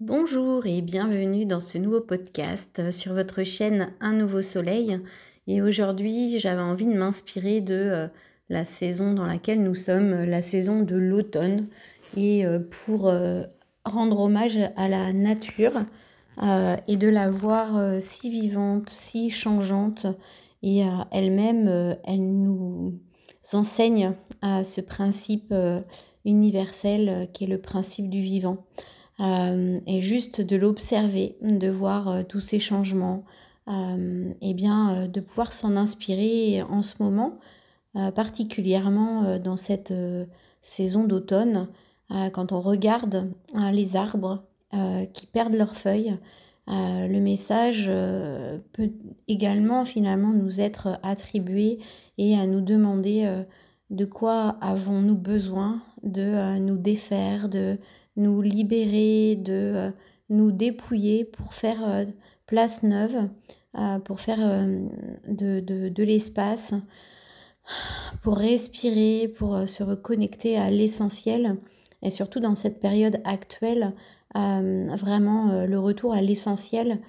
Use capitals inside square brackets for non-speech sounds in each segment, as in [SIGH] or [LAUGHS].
Bonjour et bienvenue dans ce nouveau podcast sur votre chaîne Un nouveau soleil. Et aujourd'hui, j'avais envie de m'inspirer de euh, la saison dans laquelle nous sommes, la saison de l'automne. Et euh, pour euh, rendre hommage à la nature et de la voir si vivante, si changeante. Et elle-même, elle nous enseigne à ce principe universel qui est le principe du vivant. Euh, et juste de l'observer, de voir euh, tous ces changements, euh, et bien de pouvoir s'en inspirer en ce moment, particulièrement dans cette saison d'automne, quand on regarde les arbres qui perdent leurs feuilles. le message peut également finalement nous être attribué et à nous demander de quoi avons-nous besoin de nous défaire, de nous libérer, de euh, nous dépouiller pour faire euh, place neuve, euh, pour faire de, de, l'espace, pour respirer, pour se reconnecter à l'essentiel. Et surtout dans cette période actuelle, vraiment le retour à l'essentiel,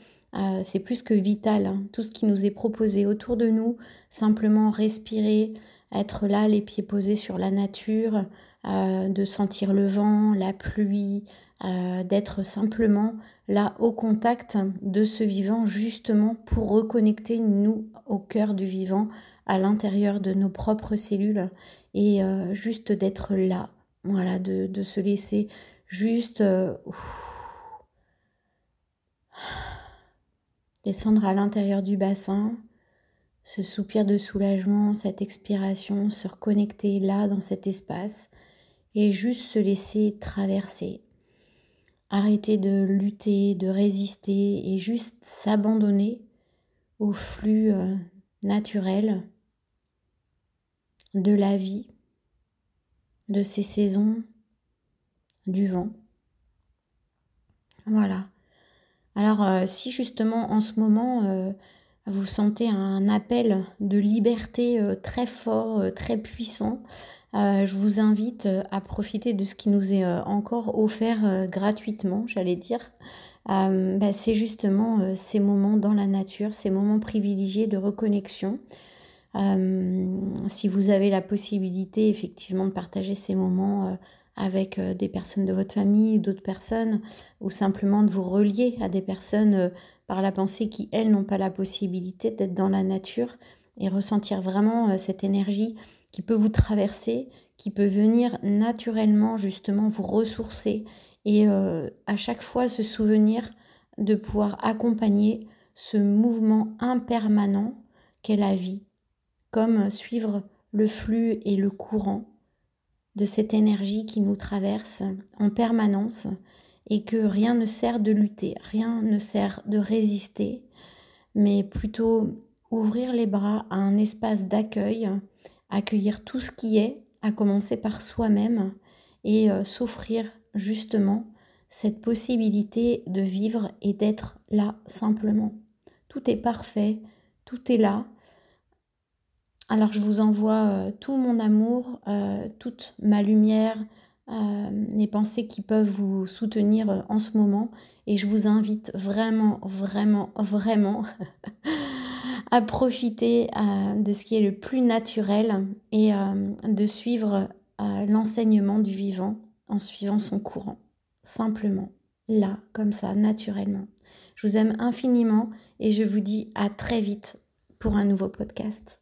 c'est plus que vital. Hein. Tout ce qui nous est proposé autour de nous, simplement respirer, être là, les pieds posés sur la nature, euh, de sentir le vent, la pluie, euh, d'être simplement là au contact de ce vivant justement pour reconnecter nous au cœur du vivant, à l'intérieur de nos propres cellules. Et euh, juste d'être là, voilà, de, de, se laisser juste descendre à l'intérieur du bassin, ce soupir de soulagement, cette expiration, se reconnecter là dans cet espace et juste se laisser traverser. Arrêter de lutter, de résister et juste s'abandonner au flux euh, naturel de la vie, de ces saisons, du vent. Voilà. Alors euh, si justement en ce moment euh, vous sentez un appel de liberté très fort, très puissant, euh, je vous invite euh, à profiter de ce qui nous est euh, encore offert gratuitement, j'allais dire. Bah, c'est justement ces moments dans la nature, ces moments privilégiés de reconnexion. si vous avez la possibilité effectivement de partager ces moments avec des personnes de votre famille d'autres personnes, ou simplement de vous relier à des personnes par la pensée qui, elles, n'ont pas la possibilité d'être dans la nature et ressentir vraiment cette énergie qui peut vous traverser, qui peut venir naturellement justement vous ressourcer et euh, à chaque fois se souvenir de pouvoir accompagner ce mouvement impermanent qu'est la vie, comme suivre le flux et le courant de cette énergie qui nous traverse en permanence et que rien ne sert de lutter, rien ne sert de résister, mais plutôt ouvrir les bras à un espace d'accueil accueillir tout ce qui est, à commencer par soi-même et euh, s'offrir justement cette possibilité de vivre et d'être là simplement. Tout est parfait, tout est là. Alors je vous envoie euh, tout mon amour, euh, toute ma lumière, les pensées qui peuvent vous soutenir en ce moment et je vous invite vraiment, vraiment, vraiment [LAUGHS] à profiter euh, de ce qui est le plus naturel et euh, de suivre euh, l'enseignement du vivant en suivant son courant. Simplement, là, comme ça, naturellement. Je vous aime infiniment et je vous dis à très vite pour un nouveau podcast.